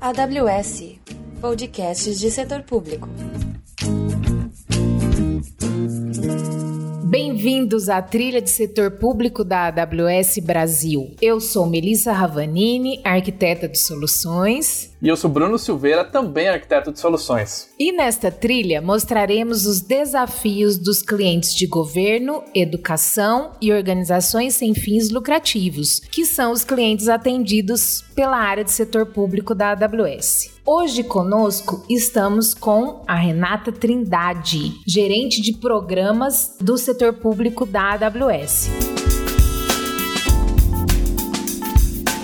AWS Podcasts de Setor Público. Bem-vindos à trilha de setor público da AWS Brasil. Eu sou Melissa Ravanini, arquiteta de soluções. E eu sou Bruno Silveira, também arquiteto de soluções. E nesta trilha mostraremos os desafios dos clientes de governo, educação e organizações sem fins lucrativos, que são os clientes atendidos pela área de setor público da AWS. Hoje conosco estamos com a Renata Trindade, gerente de programas do setor público da AWS.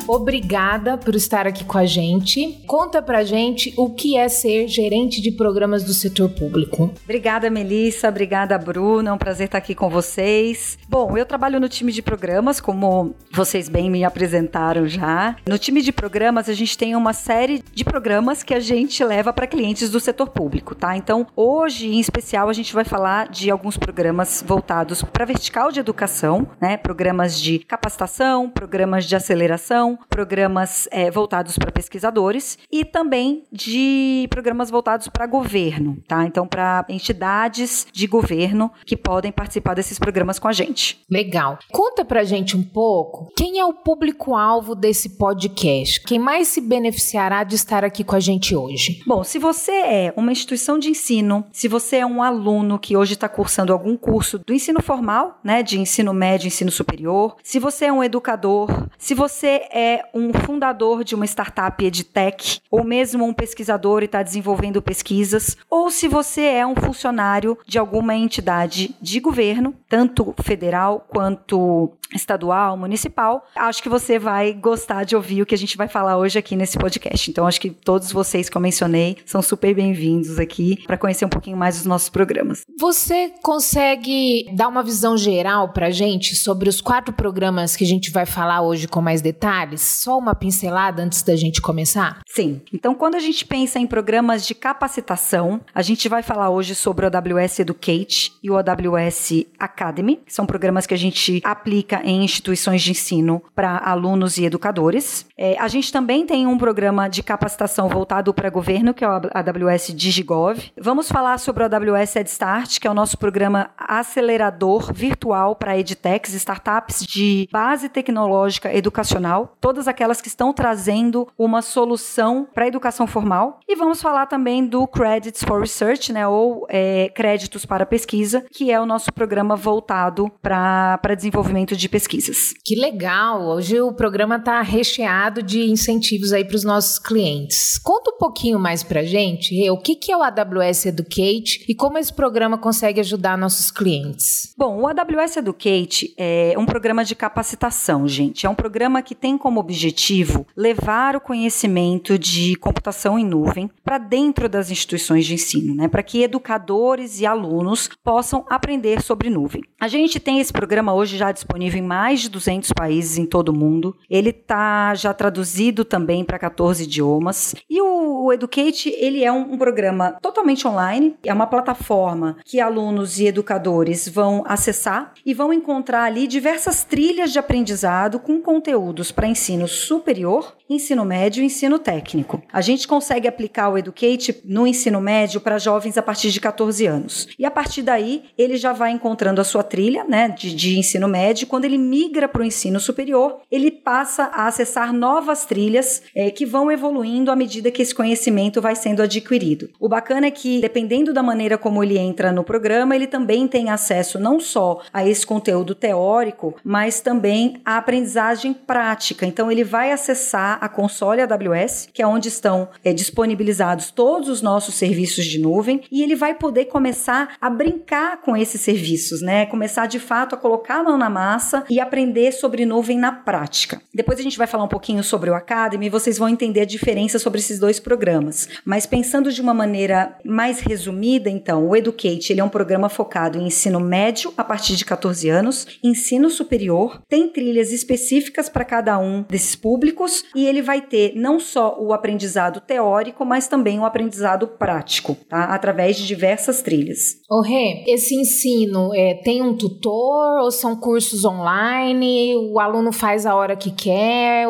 Obrigada por estar aqui com a gente. Conta pra gente o que é ser gerente de programas do setor público. Obrigada, Melissa. Obrigada, Bruna. É um prazer estar aqui com vocês. Bom, eu trabalho no time de programas, como vocês bem me apresentaram já. No time de programas, a gente tem uma série de programas que a gente leva para clientes do setor público, tá? Então, hoje, em especial, a gente vai falar de alguns programas voltados para vertical de educação, né? Programas de capacitação, programas de aceleração, programas é, voltados para pesquisadores e também de programas voltados para governo, tá? Então, para entidades de governo que podem participar desses programas com a gente. Legal. Conta pra gente um pouco quem é o público-alvo desse podcast? Quem mais se beneficiará de estar aqui com a gente hoje? Bom, se você é uma instituição de ensino, se você é um aluno que hoje está cursando algum curso do ensino formal, né, de ensino médio, ensino superior, se você é um educador, se você é é um fundador de uma startup edtech, ou mesmo um pesquisador e está desenvolvendo pesquisas, ou se você é um funcionário de alguma entidade de governo, tanto federal quanto estadual, municipal, acho que você vai gostar de ouvir o que a gente vai falar hoje aqui nesse podcast. Então, acho que todos vocês que eu mencionei são super bem-vindos aqui para conhecer um pouquinho mais dos nossos programas. Você consegue dar uma visão geral para gente sobre os quatro programas que a gente vai falar hoje com mais detalhes? Só uma pincelada antes da gente começar? Sim. Então, quando a gente pensa em programas de capacitação, a gente vai falar hoje sobre o AWS Educate e o AWS Academy, que são programas que a gente aplica em instituições de ensino para alunos e educadores. É, a gente também tem um programa de capacitação voltado para governo, que é o AWS Digigov. Vamos falar sobre o AWS EdStart, que é o nosso programa acelerador virtual para edtechs, startups de base tecnológica educacional, todas aquelas que estão trazendo uma solução para a educação formal. E vamos falar também do Credits for Research, né, ou é, créditos para pesquisa, que é o nosso programa voltado para desenvolvimento de pesquisas. Que legal! Hoje o programa está recheado de incentivos aí para os nossos clientes. Conta um pouquinho mais para gente, o que, que é o AWS Educate e como esse programa consegue ajudar nossos clientes. Bom, o AWS Educate é um programa de capacitação, gente. É um programa que tem como objetivo levar o conhecimento de computação em nuvem para dentro das instituições de ensino, né? Para que educadores e alunos possam aprender sobre nuvem. A gente tem esse programa hoje já disponível em mais de 200 países em todo o mundo. Ele está já traduzido também para 14 idiomas. E o, o Educate, ele é um, um, programa totalmente online, é uma plataforma que alunos e educadores vão acessar e vão encontrar ali diversas trilhas de aprendizado com conteúdos para ensino superior, ensino médio e ensino técnico. A gente consegue aplicar o Educate no ensino médio para jovens a partir de 14 anos. E a partir daí, ele já vai encontrando a sua trilha né, de, de ensino médio. Quando ele migra para o ensino superior, ele passa a acessar novas trilhas é, que vão evoluindo à medida que esse conhecimento vai sendo adquirido. O bacana é que, dependendo da maneira como ele entra no programa, ele também tem acesso não só a esse conteúdo teórico, mas também à aprendizagem prática. Então, ele vai acessar a console AWS, que é onde estão é, disponibilizados todos os nossos serviços de nuvem, e ele vai poder começar a brincar com esses serviços, né? Começar de fato a colocar a mão na massa e aprender sobre nuvem na prática. Depois a gente vai falar um pouquinho sobre o Academy vocês vão entender a diferença sobre esses dois programas. Mas pensando de uma maneira mais resumida, então, o Educate ele é um programa focado em ensino médio a partir de 14 anos, ensino superior, tem trilhas específicas para cada um desses públicos e ele vai ter não só o aprendizado teórico, mas também o aprendizado prático, tá? através de diversas trilhas. O Rê, esse ensino é, tem um tutor ou são cursos online? O aluno faz a hora que quer?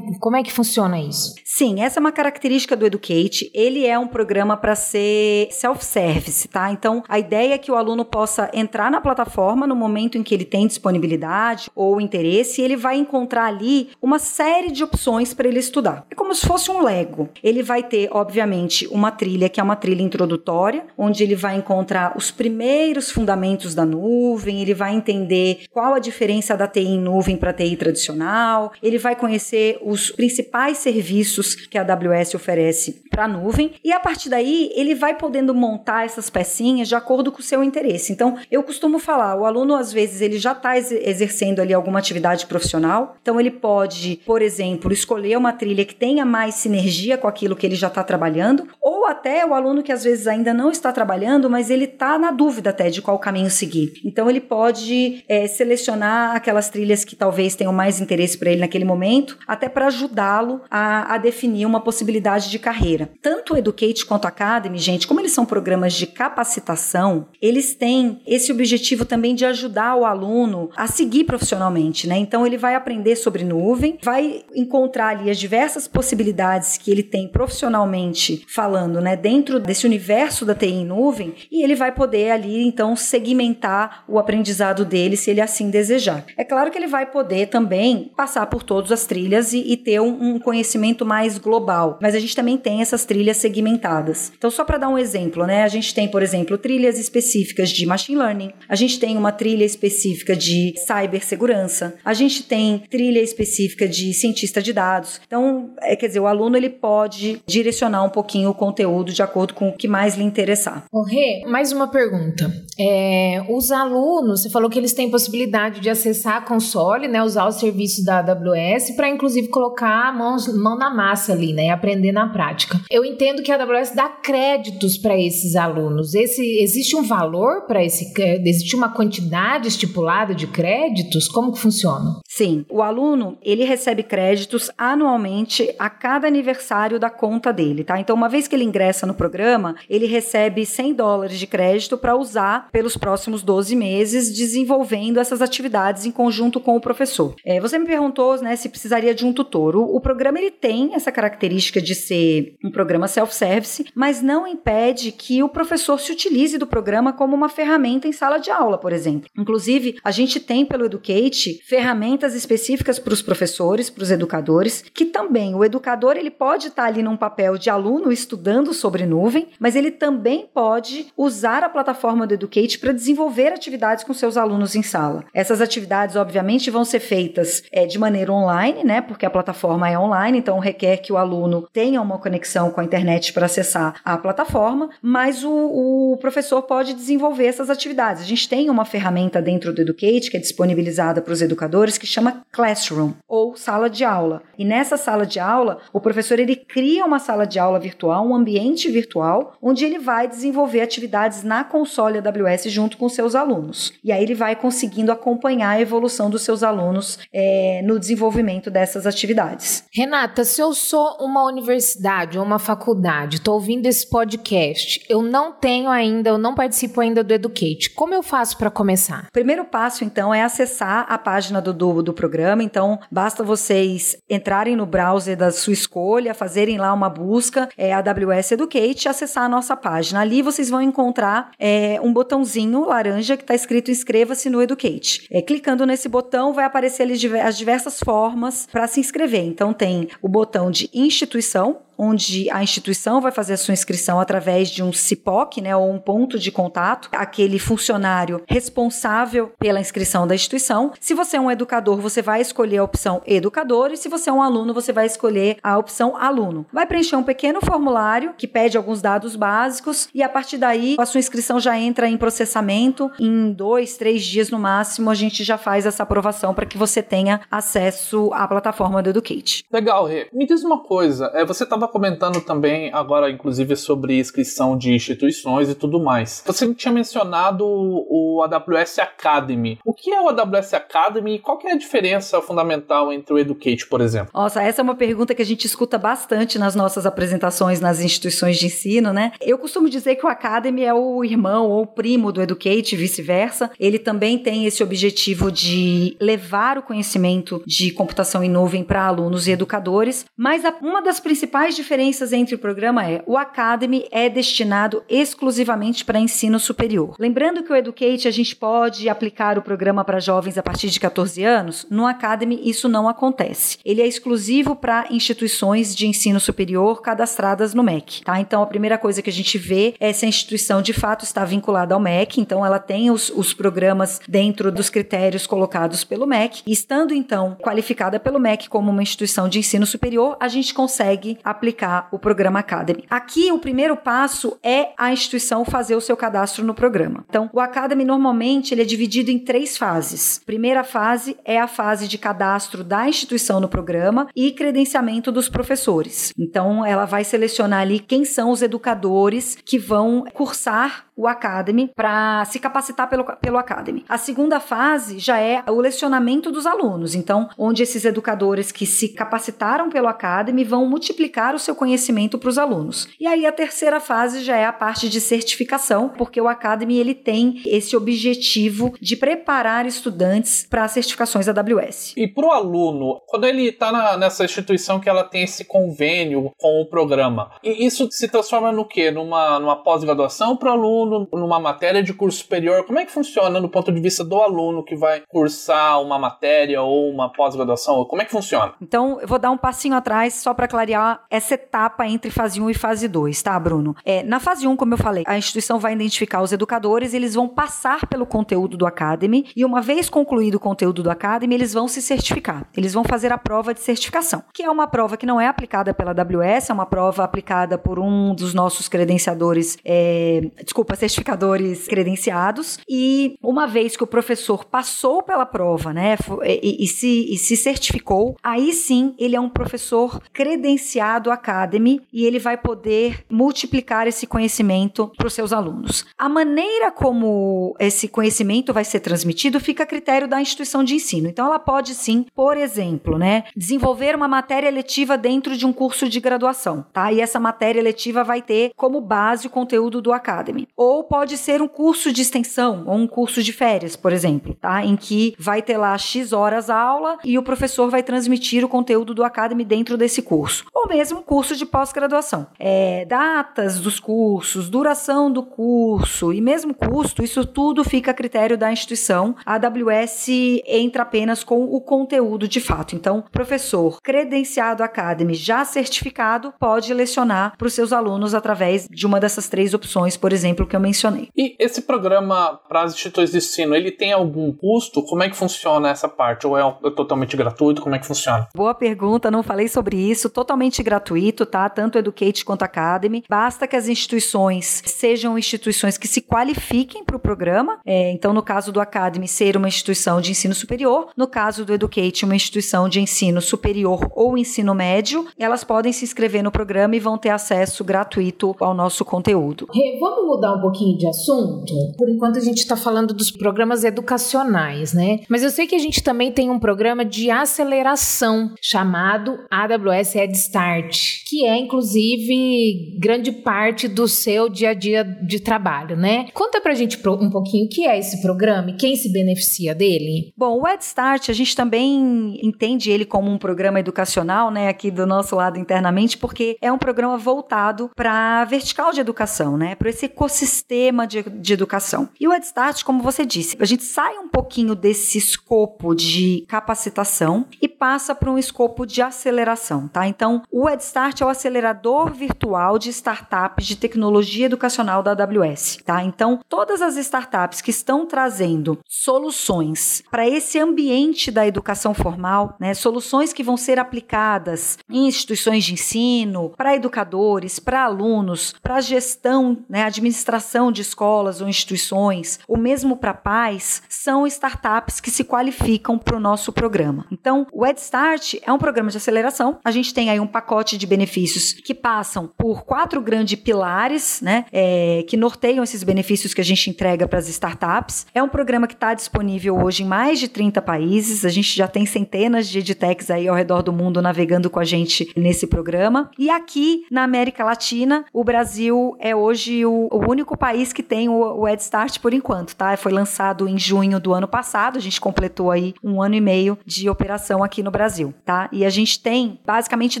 Como é que funciona isso? Sim, essa é uma característica do Educate. Ele é um programa para ser self-service, tá? Então, a ideia é que o aluno possa entrar na plataforma no momento em que ele tem disponibilidade ou interesse e ele vai encontrar ali uma série de opções para ele estudar. É como se fosse um Lego. Ele vai ter, obviamente, uma trilha que é uma trilha introdutória, onde ele vai encontrar os primeiros fundamentos da nuvem, ele vai entender qual a diferença da TI em nuvem para TI tradicional, ele vai conhecer os principais serviços que a AWS oferece para a nuvem e a partir daí ele vai podendo montar essas pecinhas de acordo com o seu interesse. Então, eu costumo falar, o aluno às vezes ele já está exercendo ali alguma atividade profissional, então ele pode, por exemplo, escolher uma trilha que tenha mais sinergia com aquilo que ele já está trabalhando, ou até o aluno que às vezes ainda não está trabalhando, mas ele está na dúvida até de qual caminho seguir. Então ele pode é, selecionar aquelas trilhas que talvez tenham mais interesse para ele naquele momento, até para ajudá-lo a, a definir uma possibilidade de carreira. Tanto o Educate quanto a Academy, gente, como eles são programas de capacitação, eles têm esse objetivo também de ajudar o aluno a seguir profissionalmente, né? Então ele vai aprender sobre nuvem, vai encontrar ali as diversas possibilidades que ele tem profissionalmente falando, né, dentro desse universo da TI em nuvem, e ele vai poder ali então segmentar o aprendizado dele se ele assim desejar. É claro que ele vai poder também passar por todas as trilhas e, e ter um, um conhecimento mais global, mas a gente também tem essas trilhas segmentadas. Então, só para dar um exemplo, né, a gente tem, por exemplo, trilhas específicas de machine learning, a gente tem uma trilha específica de cibersegurança, a gente tem trilha específica de cientista de dados. Então, é, quer dizer, o aluno ele pode direcionar um pouquinho o conteúdo de acordo com o que mais lhe interessar. O Rê, mais uma pergunta. É, os alunos, você falou que eles têm possibilidade de acessar a console, né, usar os serviços da AWS para inclusive colocar a mão, mão na massa ali, né, aprender na prática. Eu entendo que a AWS dá créditos para esses alunos. Esse existe um valor para esse existe uma quantidade estipulada de créditos? Como que funciona? Sim, o aluno, ele recebe créditos anualmente a cada aniversário da conta dele, tá? Então, uma vez que ele ingressa no programa, ele recebe 100 dólares de crédito para usar pelos próximos 12 meses, desenvolvendo essas atividades em conjunto com o professor. É, você me perguntou, né, se precisaria de um tutor. O, o programa, ele tem essa característica de ser um programa self-service, mas não impede que o professor se utilize do programa como uma ferramenta em sala de aula, por exemplo. Inclusive, a gente tem pelo Educate ferramentas específicas para os professores, para os educadores, que também o educador ele pode estar ali num papel de aluno estudando sobre nuvem, mas ele também pode usar a plataforma do Educate para desenvolver atividades com seus alunos em sala. Essas atividades, obviamente, vão ser feitas é, de maneira online, né? Porque a plataforma é online, então requer que o aluno tenha uma conexão com a internet para acessar a plataforma, mas o, o professor pode desenvolver essas atividades. A gente tem uma ferramenta dentro do Educate que é disponibilizada para os educadores que chama Classroom ou sala de aula. E nessa sala de aula, o professor ele cria uma sala de aula virtual, um ambiente virtual, onde ele vai desenvolver atividades na console AWS junto com seus alunos. E aí ele vai conseguindo acompanhar a evolução dos seus alunos é, no desenvolvimento dessas atividades. Renata, se eu sou uma universidade ou uma faculdade, estou ouvindo esse podcast, eu não tenho ainda, eu não participo ainda do Educate. Como eu faço para começar? O primeiro passo, então, é acessar a página do, do, do programa. Então, basta vocês entrarem no browser da sua escolha, fazerem lá uma busca, é AWS Educate, acessar a nossa página. Ali vocês vão encontrar é, um botãozinho laranja que está escrito inscreva-se no Educate. É, clicando nesse botão, vai aparecer ali as diversas formas para se inscrever. Então, tem o botão de instituição, onde a instituição vai fazer a sua inscrição através de um CIPOC, né, ou um ponto de contato, aquele funcionário responsável pela inscrição da instituição. Se você é um educador, você vai escolher a opção educador, e se você é um aluno, você vai escolher a opção aluno. Vai preencher um pequeno formulário que pede alguns dados básicos, e a partir daí a sua inscrição já entra em processamento. Em dois, três dias no máximo, a gente já faz essa aprovação para que você tenha acesso à plataforma do Educate. Legal, Rê. Me diz uma coisa, é, você estava comentando também agora, inclusive, sobre inscrição de instituições e tudo mais. Você tinha mencionado o AWS Academy. O que é o AWS Academy e qual que é a diferença fundamental entre o Educate, por exemplo? Nossa, essa é uma pergunta que a gente escuta bastante nas nossas apresentações nas instituições de ensino, né? Eu costumo dizer que o Academy é o irmão ou primo do Educate, vice-versa. Ele também tem esse objetivo de levar o conhecimento de computação em nuvem para alunos e educadores, mas uma das principais diferenças entre o programa é o Academy é destinado exclusivamente para ensino superior. Lembrando que o Educate a gente pode aplicar o programa para jovens a partir de 14 anos, no Academy isso não acontece. Ele é exclusivo para instituições de ensino superior cadastradas no MEC, tá? Então a primeira coisa que a gente vê é se a instituição de fato está vinculada ao MEC, então ela tem os, os programas dentro dos critérios colocados pelo MEC, estando então qualificada pelo MEC como uma instituição de ensino superior, a gente consegue aplicar o programa Academy. Aqui o primeiro passo é a instituição fazer o seu cadastro no programa. Então, o Academy normalmente ele é dividido em três fases. Primeira fase é a fase de cadastro da instituição no programa e credenciamento dos professores. Então, ela vai selecionar ali quem são os educadores que vão cursar o Academy para se capacitar pelo, pelo Academy. A segunda fase já é o lecionamento dos alunos, então, onde esses educadores que se capacitaram pelo Academy vão multiplicar o seu conhecimento para os alunos. E aí a terceira fase já é a parte de certificação, porque o Academy ele tem esse objetivo de preparar estudantes para as certificações AWS. E para o aluno, quando ele está nessa instituição que ela tem esse convênio com o programa, isso se transforma no quê? Numa, numa pós-graduação para o aluno? Aluno numa matéria de curso superior, como é que funciona do ponto de vista do aluno que vai cursar uma matéria ou uma pós-graduação? Como é que funciona? Então, eu vou dar um passinho atrás só para clarear essa etapa entre fase 1 e fase 2, tá, Bruno? É, na fase 1, como eu falei, a instituição vai identificar os educadores, eles vão passar pelo conteúdo do Academy e uma vez concluído o conteúdo do Academy, eles vão se certificar. Eles vão fazer a prova de certificação, que é uma prova que não é aplicada pela AWS, é uma prova aplicada por um dos nossos credenciadores, é, desculpa, certificadores credenciados. E uma vez que o professor passou pela prova, né, e, e, se, e se certificou, aí sim ele é um professor credenciado Academy e ele vai poder multiplicar esse conhecimento para os seus alunos. A maneira como esse conhecimento vai ser transmitido fica a critério da instituição de ensino. Então, ela pode sim, por exemplo, né, desenvolver uma matéria letiva dentro de um curso de graduação, tá? E essa matéria letiva vai ter como base o conteúdo do Academy. Ou pode ser um curso de extensão ou um curso de férias, por exemplo, tá? Em que vai ter lá X horas aula e o professor vai transmitir o conteúdo do Academy dentro desse curso. Ou mesmo curso de pós-graduação. É, datas dos cursos, duração do curso e mesmo custo, isso tudo fica a critério da instituição. A AWS entra apenas com o conteúdo de fato. Então, professor credenciado Academy já certificado pode lecionar para os seus alunos através de uma dessas três opções, por exemplo, que eu mencionei. E esse programa para as instituições de ensino, ele tem algum custo? Como é que funciona essa parte? Ou é, totalmente gratuito? Como é que funciona? Boa pergunta, não falei sobre isso. Totalmente gratuito, tá? Tanto Educate quanto Academy. Basta que as instituições sejam instituições que se qualifiquem para o programa. É, então, no caso do Academy, ser uma instituição de ensino superior. No caso do Educate, uma instituição de ensino superior ou ensino médio. Elas podem se inscrever no programa e vão ter acesso gratuito ao nosso conteúdo. Vamos mudar um pouquinho de assunto? Por enquanto a gente está falando dos programas educacionais, né? Mas eu sei que a gente também tem um programa de aceleração chamado AWS Head Start, que é inclusive grande parte do seu dia a dia de trabalho, né? Conta pra gente um pouquinho o que é esse programa e quem se beneficia dele. Bom, o Head Start a gente também entende ele como um programa educacional, né, aqui do nosso lado internamente, porque é um programa voltado para vertical de educação, né, para esse ecossistema sistema de, de educação. E o EdStart, como você disse, a gente sai um pouquinho desse escopo de capacitação e passa para um escopo de aceleração, tá? Então, o EdStart é o acelerador virtual de startups de tecnologia educacional da AWS, tá? Então, todas as startups que estão trazendo soluções para esse ambiente da educação formal, né? Soluções que vão ser aplicadas em instituições de ensino, para educadores, para alunos, para gestão, né, administração de escolas ou instituições, ou mesmo para pais, são startups que se qualificam para o nosso programa. Então, o Head Start é um programa de aceleração. A gente tem aí um pacote de benefícios que passam por quatro grandes pilares, né, é, que norteiam esses benefícios que a gente entrega para as startups. É um programa que está disponível hoje em mais de 30 países. A gente já tem centenas de edtechs aí ao redor do mundo navegando com a gente nesse programa. E aqui na América Latina, o Brasil é hoje o, o único país que tem o, o Head Start por enquanto, tá? Foi lançado em junho do ano passado. A gente completou aí um ano e meio de operação aqui no Brasil, tá? E a gente tem basicamente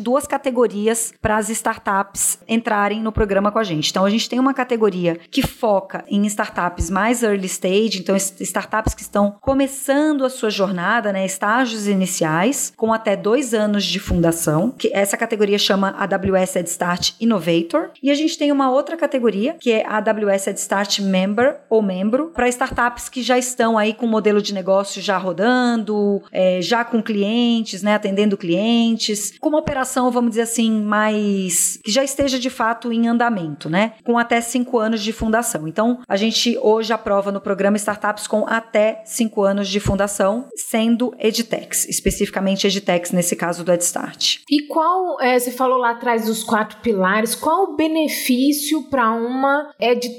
duas categorias para as startups entrarem no programa com a gente. Então a gente tem uma categoria que foca em startups mais early stage, então startups que estão começando a sua jornada, né, estágios iniciais, com até dois anos de fundação, que essa categoria chama AWS Head Start Innovator. E a gente tem uma outra categoria, que é a AWS Head Start Member ou membro, para startups que já estão aí com modelo de negócio já rodando, é, já com clientes, né, atendendo clientes, com uma operação, vamos dizer assim, mais que já esteja de fato em andamento, né, com até cinco anos de fundação. Então, a gente hoje aprova no programa startups com até cinco anos de fundação, sendo edtechs, especificamente edtechs nesse caso do EdStart. E qual, é, você falou lá atrás dos quatro pilares, qual o benefício para uma edtech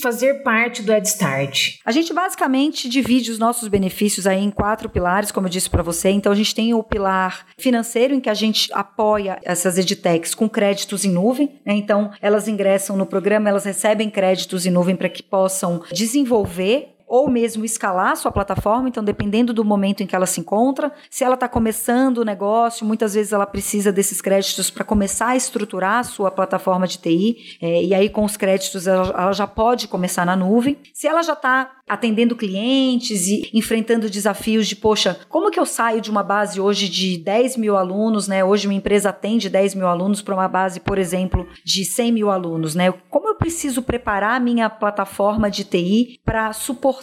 fazer parte do EdStart? A gente basicamente divide os nossos benefícios aí em quatro pilares, como eu disse para você. Então a gente tem o pilar financeiro em que a gente apoia essas edtechs com créditos em nuvem, né? Então elas ingressam no programa, elas recebem créditos em nuvem para que possam desenvolver ou mesmo escalar sua plataforma, então dependendo do momento em que ela se encontra, se ela está começando o negócio, muitas vezes ela precisa desses créditos para começar a estruturar a sua plataforma de TI, é, e aí com os créditos ela, ela já pode começar na nuvem. Se ela já está atendendo clientes e enfrentando desafios de, poxa, como que eu saio de uma base hoje de 10 mil alunos, né? Hoje uma empresa atende 10 mil alunos para uma base, por exemplo, de 100 mil alunos, né? Como eu preciso preparar a minha plataforma de TI para suportar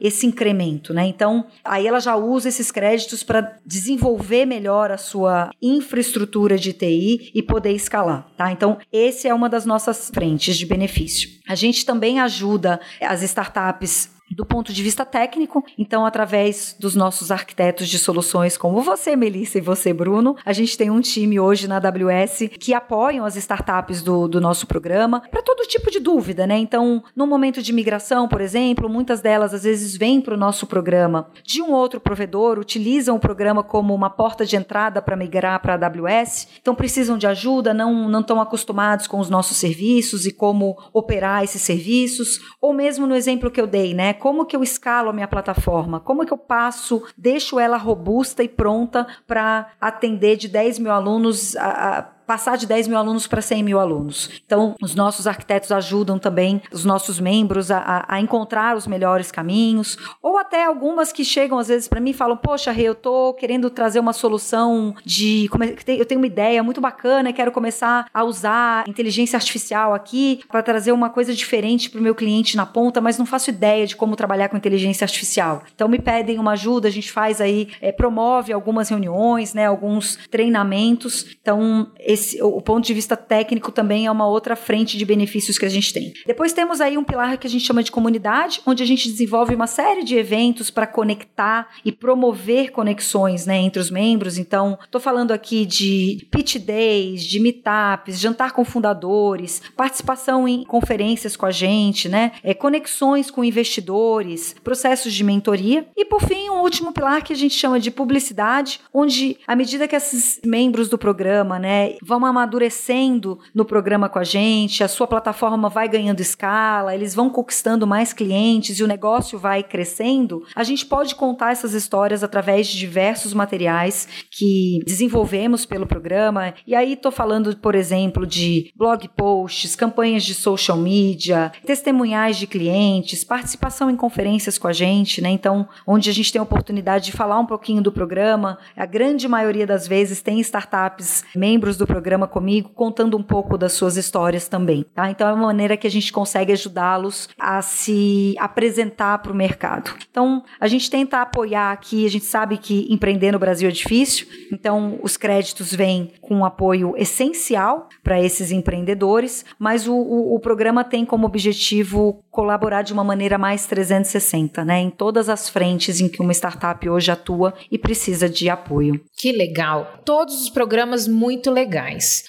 esse incremento, né? Então, aí ela já usa esses créditos para desenvolver melhor a sua infraestrutura de TI e poder escalar, tá? Então, esse é uma das nossas frentes de benefício. A gente também ajuda as startups do ponto de vista técnico. Então, através dos nossos arquitetos de soluções, como você, Melissa, e você, Bruno, a gente tem um time hoje na AWS que apoiam as startups do, do nosso programa para todo tipo de dúvida, né? Então, no momento de migração, por exemplo, muitas delas às vezes vêm para o nosso programa de um outro provedor, utilizam o programa como uma porta de entrada para migrar para a AWS, então precisam de ajuda, não, não estão acostumados com os nossos serviços e como operar esses serviços, ou mesmo no exemplo que eu dei, né? Como que eu escalo a minha plataforma? Como que eu passo, deixo ela robusta e pronta para atender de 10 mil alunos a, a passar de 10 mil alunos para 100 mil alunos. Então, os nossos arquitetos ajudam também os nossos membros a, a encontrar os melhores caminhos, ou até algumas que chegam às vezes para mim e falam: Poxa, Rê, eu estou querendo trazer uma solução de. Eu tenho uma ideia muito bacana, quero começar a usar inteligência artificial aqui para trazer uma coisa diferente para o meu cliente na ponta, mas não faço ideia de como trabalhar com inteligência artificial. Então, me pedem uma ajuda, a gente faz aí, é, promove algumas reuniões, né, alguns treinamentos. Então, esse o ponto de vista técnico também é uma outra frente de benefícios que a gente tem. Depois temos aí um pilar que a gente chama de comunidade, onde a gente desenvolve uma série de eventos para conectar e promover conexões né, entre os membros. Então, estou falando aqui de pitch days, de meetups, jantar com fundadores, participação em conferências com a gente, né, é, conexões com investidores, processos de mentoria. E, por fim, um último pilar que a gente chama de publicidade, onde, à medida que esses membros do programa né, vão amadurecendo no programa com a gente, a sua plataforma vai ganhando escala, eles vão conquistando mais clientes e o negócio vai crescendo, a gente pode contar essas histórias através de diversos materiais que desenvolvemos pelo programa. E aí estou falando, por exemplo, de blog posts, campanhas de social media, testemunhais de clientes, participação em conferências com a gente, né? Então, onde a gente tem a oportunidade de falar um pouquinho do programa. A grande maioria das vezes tem startups, membros do programa comigo, contando um pouco das suas histórias também, tá? Então é uma maneira que a gente consegue ajudá-los a se apresentar para o mercado. Então a gente tenta apoiar aqui, a gente sabe que empreender no Brasil é difícil, então os créditos vêm com um apoio essencial para esses empreendedores, mas o, o, o programa tem como objetivo colaborar de uma maneira mais 360, né? Em todas as frentes em que uma startup hoje atua e precisa de apoio. Que legal. Todos os programas muito legais.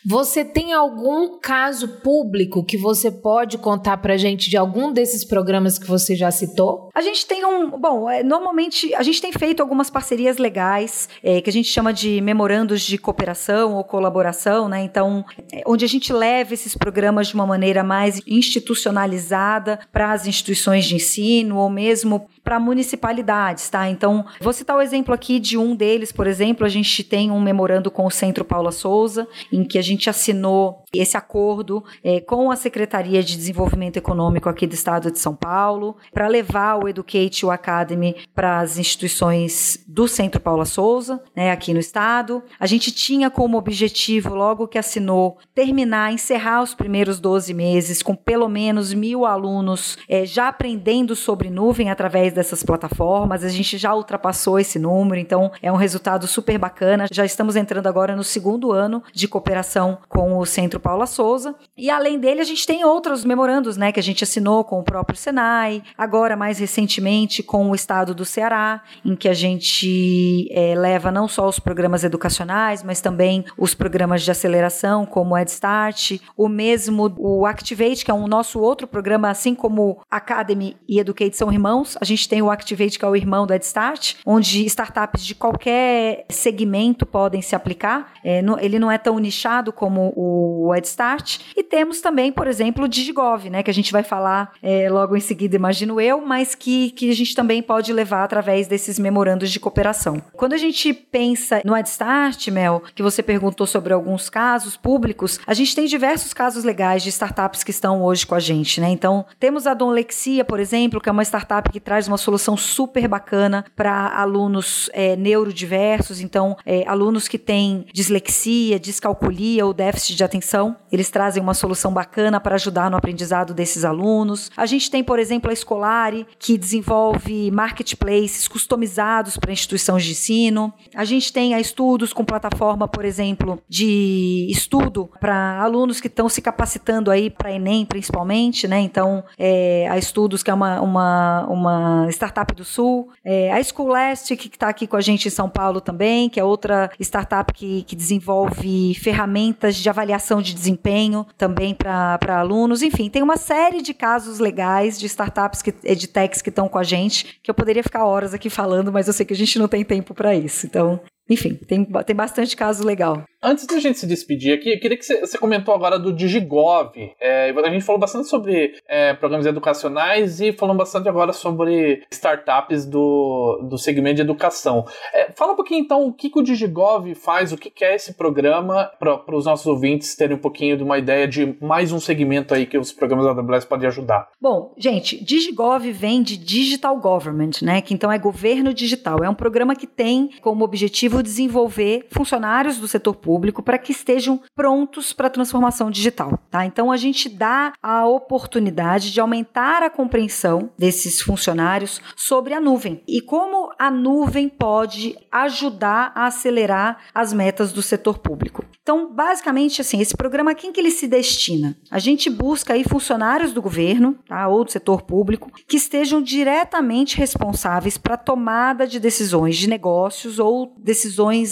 Você tem algum caso público que você pode contar pra gente de algum desses programas que você já citou? A gente tem um. Bom, é, normalmente a gente tem feito algumas parcerias legais, é, que a gente chama de memorandos de cooperação ou colaboração, né? Então, é, onde a gente leva esses programas de uma maneira mais institucionalizada para as instituições de ensino ou mesmo para municipalidades, tá? Então, vou citar o exemplo aqui de um deles, por exemplo, a gente tem um memorando com o Centro Paula Souza, em que a gente assinou esse acordo é, com a Secretaria de Desenvolvimento Econômico aqui do Estado de São Paulo, para levar o Educate Academy para as instituições do Centro Paula Souza, né, aqui no Estado. A gente tinha como objetivo, logo que assinou, terminar, encerrar os primeiros 12 meses com pelo menos mil alunos é, já aprendendo sobre nuvem através dessas plataformas. A gente já ultrapassou esse número, então é um resultado super bacana. Já estamos entrando agora no segundo ano de cooperação com o Centro Paula Souza. E além dele, a gente tem outros memorandos, né, que a gente assinou com o próprio Senai, agora mais recentemente com o Estado do Ceará, em que a gente é, leva não só os programas educacionais, mas também os programas de aceleração, como o EdStart, o mesmo o Activate, que é um nosso outro programa, assim como Academy e Educate são irmãos. A gente tem o Activate, que é o irmão do EdStart, onde startups de qualquer segmento podem se aplicar. É, no, ele não é tão nichado como o Head Start. E temos também, por exemplo, o Digigov, né, que a gente vai falar é, logo em seguida, imagino eu, mas que, que a gente também pode levar através desses memorandos de cooperação. Quando a gente pensa no Head Start, Mel, que você perguntou sobre alguns casos públicos, a gente tem diversos casos legais de startups que estão hoje com a gente, né? Então, temos a Donlexia, por exemplo, que é uma startup que traz uma solução super bacana para alunos é, neurodiversos, então, é, alunos que têm dislexia, descalculia ou déficit de atenção. Eles trazem uma solução bacana para ajudar no aprendizado desses alunos. A gente tem, por exemplo, a Escolari, que desenvolve marketplaces customizados para instituições de ensino. A gente tem a Estudos com plataforma, por exemplo, de estudo para alunos que estão se capacitando aí para Enem, principalmente, né? Então, é, a Estudos, que é uma, uma, uma startup do Sul. É, a Schoolast, que está aqui com a gente em São Paulo também, que é outra startup que, que desenvolve ferramentas de avaliação de desempenho também para alunos. Enfim, tem uma série de casos legais de startups, que, edtechs que estão com a gente, que eu poderia ficar horas aqui falando, mas eu sei que a gente não tem tempo para isso. Então, enfim, tem, tem bastante caso legal. Antes da gente se despedir aqui, eu queria que você, comentou agora do Digigov. É, a gente falou bastante sobre é, programas educacionais e falando bastante agora sobre startups do, do segmento de educação. É, fala um pouquinho então o que, que o Digigov faz, o que, que é esse programa, para os nossos ouvintes terem um pouquinho de uma ideia de mais um segmento aí que os programas da AWS podem ajudar. Bom, gente, Digigov vem de Digital Government, né? Que então é governo digital. É um programa que tem como objetivo desenvolver funcionários do setor público para que estejam prontos para a transformação digital. Tá? Então a gente dá a oportunidade de aumentar a compreensão desses funcionários sobre a nuvem e como a nuvem pode ajudar a acelerar as metas do setor público. Então, basicamente, assim, esse programa, a quem que ele se destina? A gente busca aí funcionários do governo, tá, ou do setor público, que estejam diretamente responsáveis para a tomada de decisões de negócios ou decisões,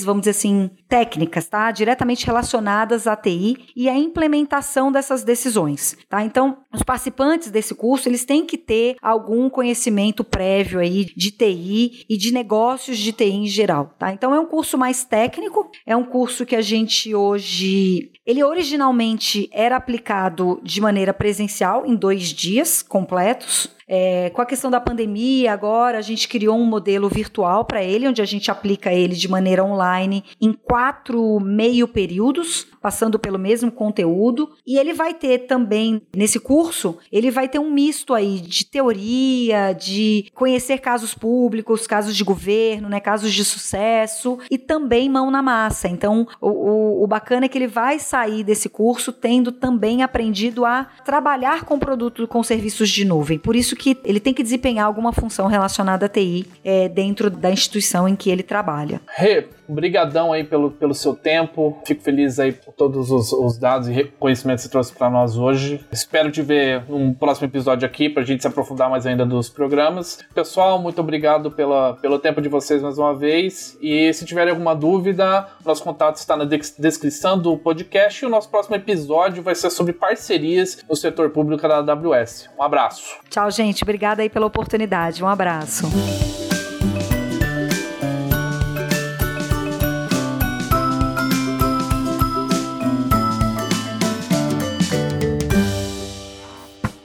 vamos dizer assim, técnicas, tá? Diretamente relacionadas à TI e à implementação dessas decisões, tá? Então, os participantes desse curso, eles têm que ter algum conhecimento prévio aí de TI e de negócios de TI em geral, tá? Então, é um curso mais técnico, é um curso que a gente hoje ele originalmente era aplicado de maneira presencial em dois dias completos. É, com a questão da pandemia, agora a gente criou um modelo virtual para ele, onde a gente aplica ele de maneira online em quatro meio períodos, passando pelo mesmo conteúdo. E ele vai ter também, nesse curso, ele vai ter um misto aí de teoria, de conhecer casos públicos, casos de governo, né, casos de sucesso e também mão na massa. Então, o, o, o bacana é que ele vai sair desse curso tendo também aprendido a trabalhar com produto, com serviços de nuvem. Por isso que ele tem que desempenhar alguma função relacionada à TI é, dentro da instituição em que ele trabalha. Rê, brigadão aí pelo, pelo seu tempo. Fico feliz aí por todos os, os dados e conhecimentos que você trouxe para nós hoje. Espero te ver num próximo episódio aqui para a gente se aprofundar mais ainda dos programas. Pessoal, muito obrigado pela, pelo tempo de vocês mais uma vez. E se tiverem alguma dúvida, nosso contato está na descrição do podcast e o nosso próximo episódio vai ser sobre parcerias no setor público da AWS. Um abraço. Tchau, gente. Obrigada aí pela oportunidade. Um abraço.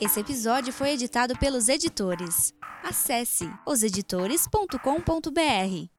Esse episódio foi editado pelos editores. Acesse oseditores.com.br.